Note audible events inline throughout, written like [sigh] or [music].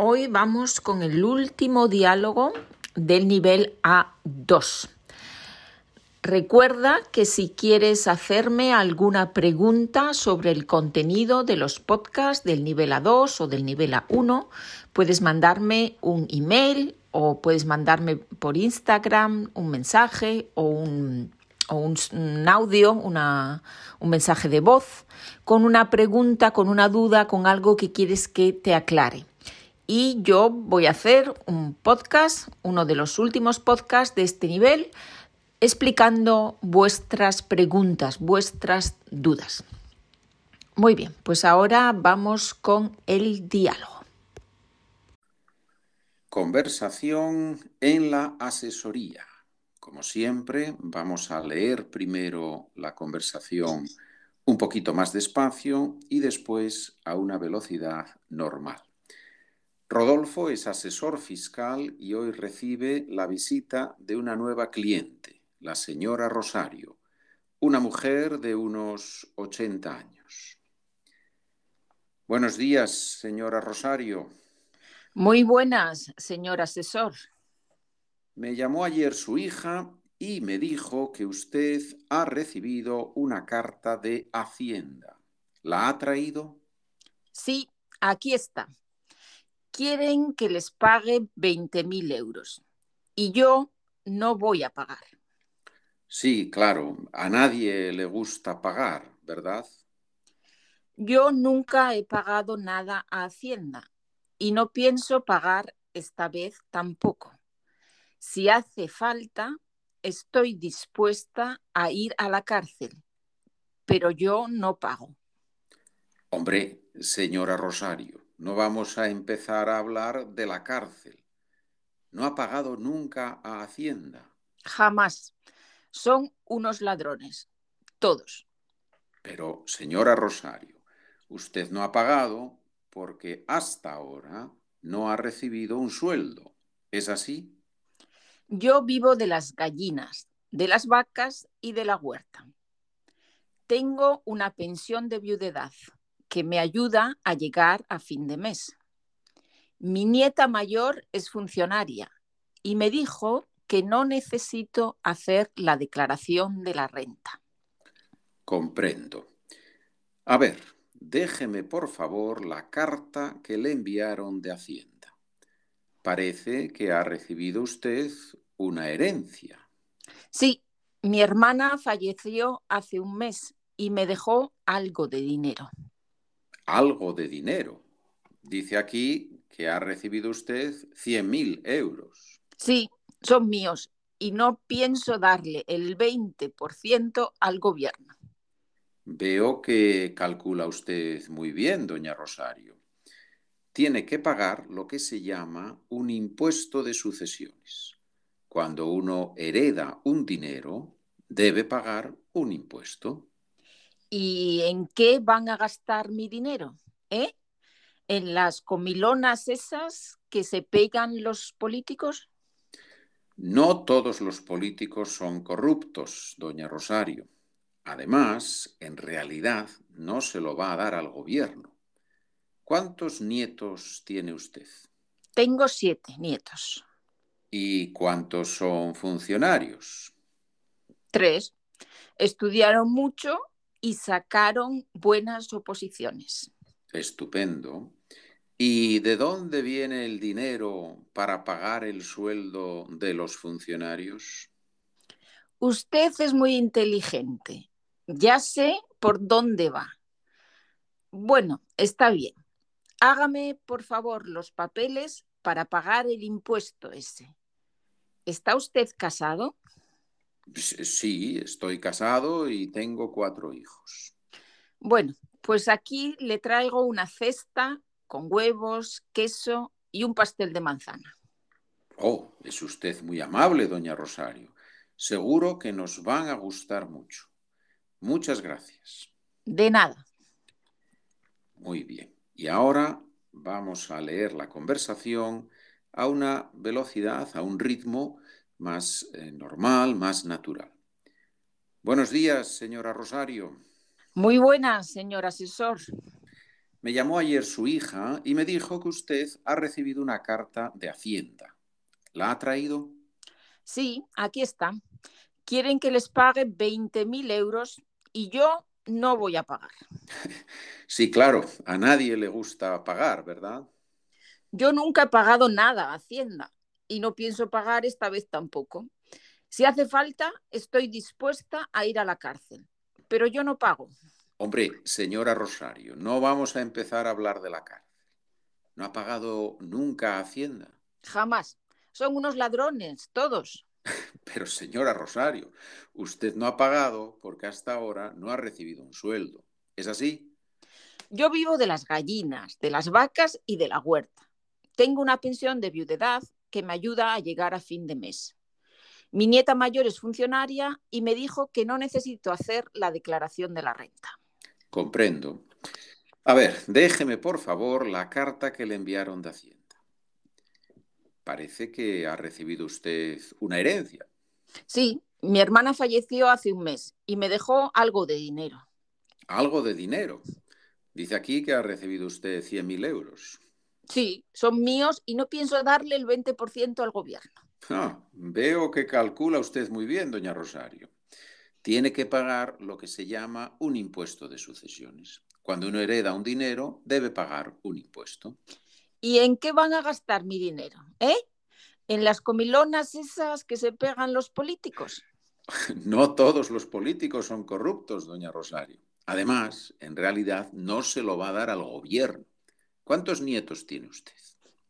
Hoy vamos con el último diálogo del nivel A2. Recuerda que si quieres hacerme alguna pregunta sobre el contenido de los podcasts del nivel A2 o del nivel A1, puedes mandarme un email o puedes mandarme por Instagram un mensaje o un, audio, un mensaje de voz con una pregunta, con una duda, con algo que quieres que te aclare. Y yo voy a hacer un podcast, uno de los últimos podcasts de este nivel, explicando vuestras preguntas, vuestras dudas. Muy bien, pues ahora vamos con el diálogo. Conversación en la asesoría. Como siempre, vamos a leer primero la conversación un poquito más despacio y después a una velocidad normal. Rodolfo es asesor fiscal y hoy recibe la visita de una nueva cliente, la señora Rosario, una mujer de unos 80 años. Buenos días, señora Rosario. Muy buenas, señor asesor. Me llamó ayer su hija y me dijo que usted ha recibido una carta de Hacienda. ¿La ha traído? Sí, aquí está. Quieren que les pague 20.000 euros y yo no voy a pagar. Sí, claro, a nadie le gusta pagar, ¿verdad? Yo nunca he pagado nada a Hacienda y no pienso pagar esta vez tampoco. Si hace falta, estoy dispuesta a ir a la cárcel, pero yo no pago. Hombre, señora Rosario, no vamos a empezar a hablar de la cárcel. ¿No ha pagado nunca a Hacienda? Jamás. Son unos ladrones, todos. Pero, señora Rosario, usted no ha pagado porque hasta ahora no ha recibido un sueldo. ¿Es así? Yo vivo de las gallinas, de las vacas y de la huerta. Tengo una pensión de viudedad que me ayuda a llegar a fin de mes. Mi nieta mayor es funcionaria y me dijo que no necesito hacer la declaración de la renta. Comprendo. A ver, déjeme por favor la carta que le enviaron de Hacienda. Parece que ha recibido usted una herencia. Sí, mi hermana falleció hace un mes y me dejó algo de dinero. Algo de dinero. Dice aquí que ha recibido usted 100.000 euros. Sí, son míos y no pienso darle el 20% al gobierno. Veo que calcula usted muy bien, doña Rosario tiene que pagar lo que se llama un impuesto de sucesiones. Cuando uno hereda un dinero, debe pagar un impuesto. ¿Y en qué van a gastar mi dinero? ¿Eh? ¿En las comilonas esas que se pegan los políticos? No todos los políticos son corruptos, doña Rosario. Además, en realidad no se lo va a dar al gobierno. ¿Cuántos nietos tiene usted? Tengo siete nietos. ¿Y cuántos son funcionarios? Tres. Estudiaron mucho y sacaron buenas oposiciones. Estupendo. ¿Y de dónde viene el dinero para pagar el sueldo de los funcionarios? Usted es muy inteligente. Ya sé por dónde va. Bueno, está bien. Hágame, por favor, los papeles para pagar el impuesto ese. ¿Está usted casado? Sí, estoy casado y tengo cuatro hijos. Bueno, pues aquí le traigo una cesta con huevos, queso y un pastel de manzana. Oh, es usted muy amable, doña Rosario. Seguro que nos van a gustar mucho. Muchas gracias. De nada. Muy bien. Y ahora vamos a leer la conversación a una velocidad, a un ritmo más eh, normal, más natural. Buenos días, señora Rosario. Muy buenas, señor asesor. Me llamó ayer su hija y me dijo que usted ha recibido una carta de Hacienda. ¿La ha traído? Sí, aquí está. Quieren que les pague 20.000 euros y yo no voy a pagar. [laughs] Sí, claro, a nadie le gusta pagar, ¿verdad? Yo nunca he pagado nada a Hacienda y no pienso pagar esta vez tampoco. Si hace falta, estoy dispuesta a ir a la cárcel, pero yo no pago. Hombre, señora Rosario, no vamos a empezar a hablar de la cárcel. ¿No ha pagado nunca Hacienda? Jamás. Son unos ladrones, todos. [laughs] Pero señora Rosario, usted no ha pagado porque hasta ahora no ha recibido un sueldo. ¿Es así? Yo vivo de las gallinas, de las vacas y de la huerta. Tengo una pensión de viudedad que me ayuda a llegar a fin de mes. Mi nieta mayor es funcionaria y me dijo que no necesito hacer la declaración de la renta. Comprendo. A ver, déjeme por favor la carta que le enviaron de Hacienda. Parece que ha recibido usted una herencia. Sí, mi hermana falleció hace un mes y me dejó algo de dinero. ¿Algo de dinero? Dice aquí que ha recibido usted 100.000 euros. Sí, son míos y no pienso darle el 20% al gobierno. Ah, veo que calcula usted muy bien, doña Rosario. Tiene que pagar lo que se llama un impuesto de sucesiones. Cuando uno hereda un dinero, debe pagar un impuesto. ¿Y en qué van a gastar mi dinero? ¿Eh? ¿En las comilonas esas que se pegan los políticos? [laughs] No todos los políticos son corruptos, doña Rosario. Además, en realidad no se lo va a dar al gobierno. ¿Cuántos nietos tiene usted?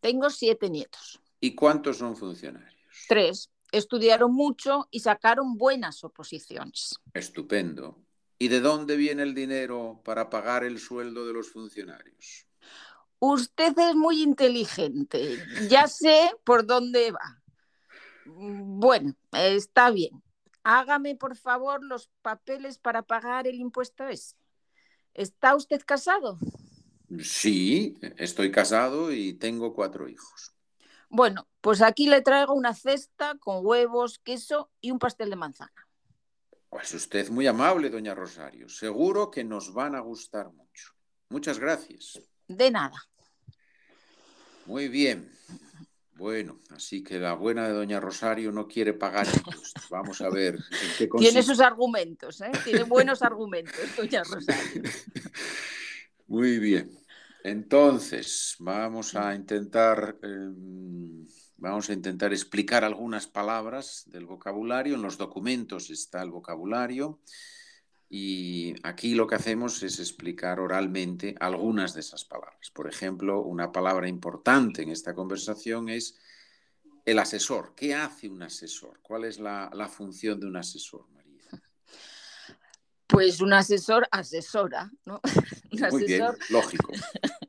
Tengo siete nietos. ¿Y cuántos son funcionarios? Tres. Estudiaron mucho y sacaron buenas oposiciones. Estupendo. ¿Y de dónde viene el dinero para pagar el sueldo de los funcionarios? Usted es muy inteligente. Ya [laughs] sé por dónde va. Bueno, está bien. Hágame, por favor, los papeles para pagar el impuesto ese. ¿Está usted casado? Sí, estoy casado y tengo cuatro hijos. Bueno, pues aquí le traigo una cesta con huevos, queso y un pastel de manzana. Pues usted muy amable, doña Rosario. Seguro que nos van a gustar mucho. Muchas gracias. De nada. Muy bien. Bueno, así que la buena de doña Rosario no quiere pagar impuestos. Vamos a ver en qué. Tiene sus argumentos, ¿eh? Tiene buenos argumentos, doña Rosario. [laughs] Muy bien. Entonces, vamos a intentar, eh, vamos a intentar explicar algunas palabras del vocabulario. En los documentos está el vocabulario y aquí lo que hacemos es explicar oralmente algunas de esas palabras. Por ejemplo, una palabra importante en esta conversación es el asesor. ¿Qué hace un asesor? ¿Cuál es la, función de un asesor? Pues un asesor asesora, ¿no? [laughs] Un Muy bien, asesor, lógico. [laughs]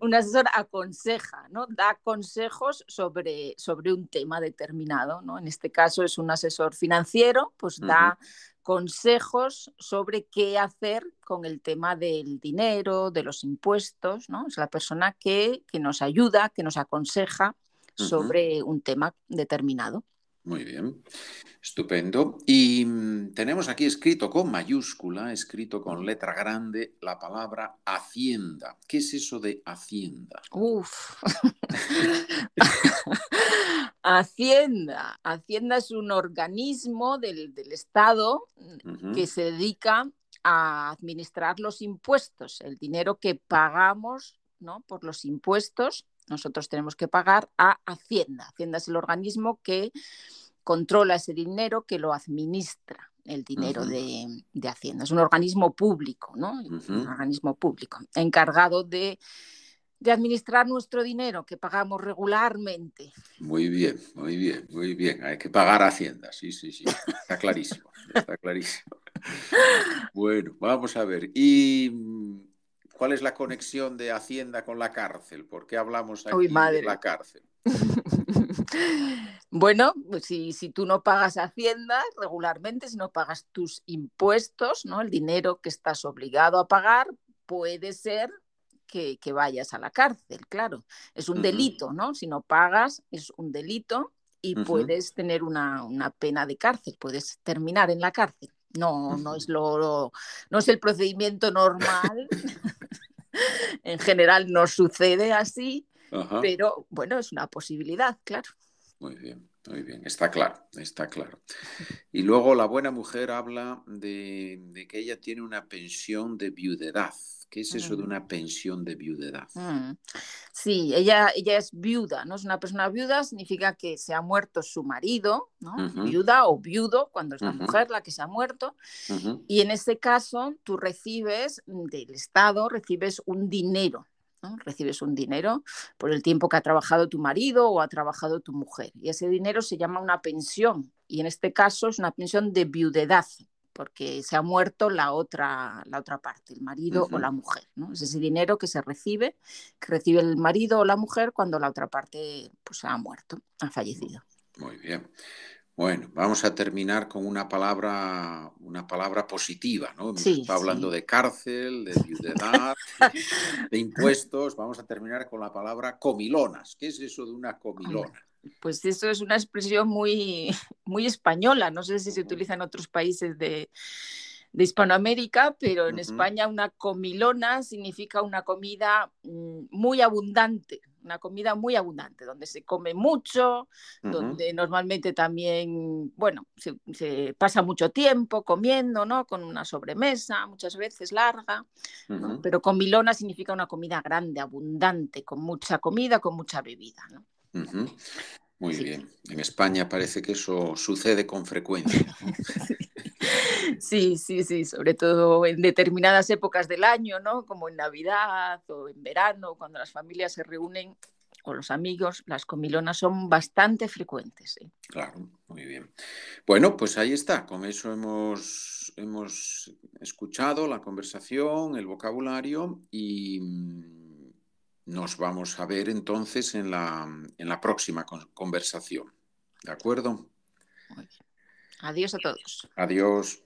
un asesor aconseja, ¿no? Da consejos sobre, sobre un tema determinado, ¿no? En este caso es un asesor financiero, pues da consejos sobre qué hacer con el tema del dinero, de los impuestos, ¿no? Es la persona que, que nos ayuda, que nos aconseja sobre un tema determinado. Muy bien, estupendo. Y mm, tenemos aquí escrito con mayúscula, escrito con letra grande, la palabra hacienda. ¿Qué es eso de hacienda? Uf. [laughs] Hacienda. Hacienda es un organismo del, del Estado Ujú. que se dedica a administrar los impuestos, el dinero que pagamos ¿no? por los impuestos. Nosotros tenemos que pagar a Hacienda. Hacienda es el organismo que controla ese dinero, que lo administra el dinero de, de Hacienda. Es un organismo público, ¿no? Un organismo público encargado de, de administrar nuestro dinero que pagamos regularmente. Muy bien, muy bien, muy bien. Hay que pagar Hacienda, sí, sí, sí. Está clarísimo, está clarísimo. [laughs] Bueno, vamos a ver. ¿Y mm, cuál es la conexión de Hacienda con la cárcel? ¿Por qué hablamos aquí Uy, de la cárcel? [laughs] Bueno, pues si, si tú no pagas Hacienda regularmente, si no pagas tus impuestos, ¿no? El dinero que estás obligado a pagar, puede ser que, que vayas a la cárcel, claro. Es un delito, ¿no? Si no pagas, es un delito y puedes tener una, una pena de cárcel, puedes terminar en la cárcel. No, no es lo, lo- no es el procedimiento normal, [laughs] [laughs] en general no sucede así, pero bueno, es una posibilidad, claro. Muy bien, muy bien, está claro, está claro. Y luego la buena mujer habla de, que ella tiene una pensión de viudedad. ¿Qué es eso de una pensión de viudedad? Mm. Sí, ella, ella es viuda, ¿no? Es una persona viuda, significa que se ha muerto su marido, ¿no? Viuda o viudo, cuando es la mujer la que se ha muerto. Y en este caso, tú recibes del Estado, recibes un dinero, Recibes un dinero por el tiempo que ha trabajado tu marido o ha trabajado tu mujer. Y ese dinero se llama una pensión. Y en este caso es una pensión de viudedad, porque se ha muerto la otra, la otra parte, el marido o la mujer. ¿no? Es ese dinero que se recibe, que recibe el marido o la mujer cuando la otra parte pues, ha muerto, ha fallecido. Muy bien. Bueno, vamos a terminar con una palabra, una palabra positiva, ¿no? está hablando de cárcel, de viudedad, de [laughs] impuestos. Vamos a terminar con la palabra comilonas. ¿Qué es eso de una comilona? Pues eso es una expresión muy, [laughs] muy española. No sé si se utiliza en otros países de, de Hispanoamérica, pero en España una comilona significa una comida mm, muy abundante, una comida muy abundante, donde se come mucho, donde normalmente también, bueno, se, pasa mucho tiempo comiendo, ¿no? Con una sobremesa, muchas veces larga, pero comilona significa una comida grande, abundante, con mucha comida, con mucha bebida, ¿no? Muy bien. En España parece que eso sucede con frecuencia. [laughs] Sí, sí, sí, sobre todo en determinadas épocas del año, ¿no? Como en Navidad o en verano, cuando las familias se reúnen o los amigos, las comilonas son bastante frecuentes. Claro, muy bien. Bueno, pues ahí está. Con eso hemos, hemos escuchado la conversación, el vocabulario y mm, nos vamos a ver entonces en la, en la próxima conversación. ¿De acuerdo? Adiós a todos. Adiós.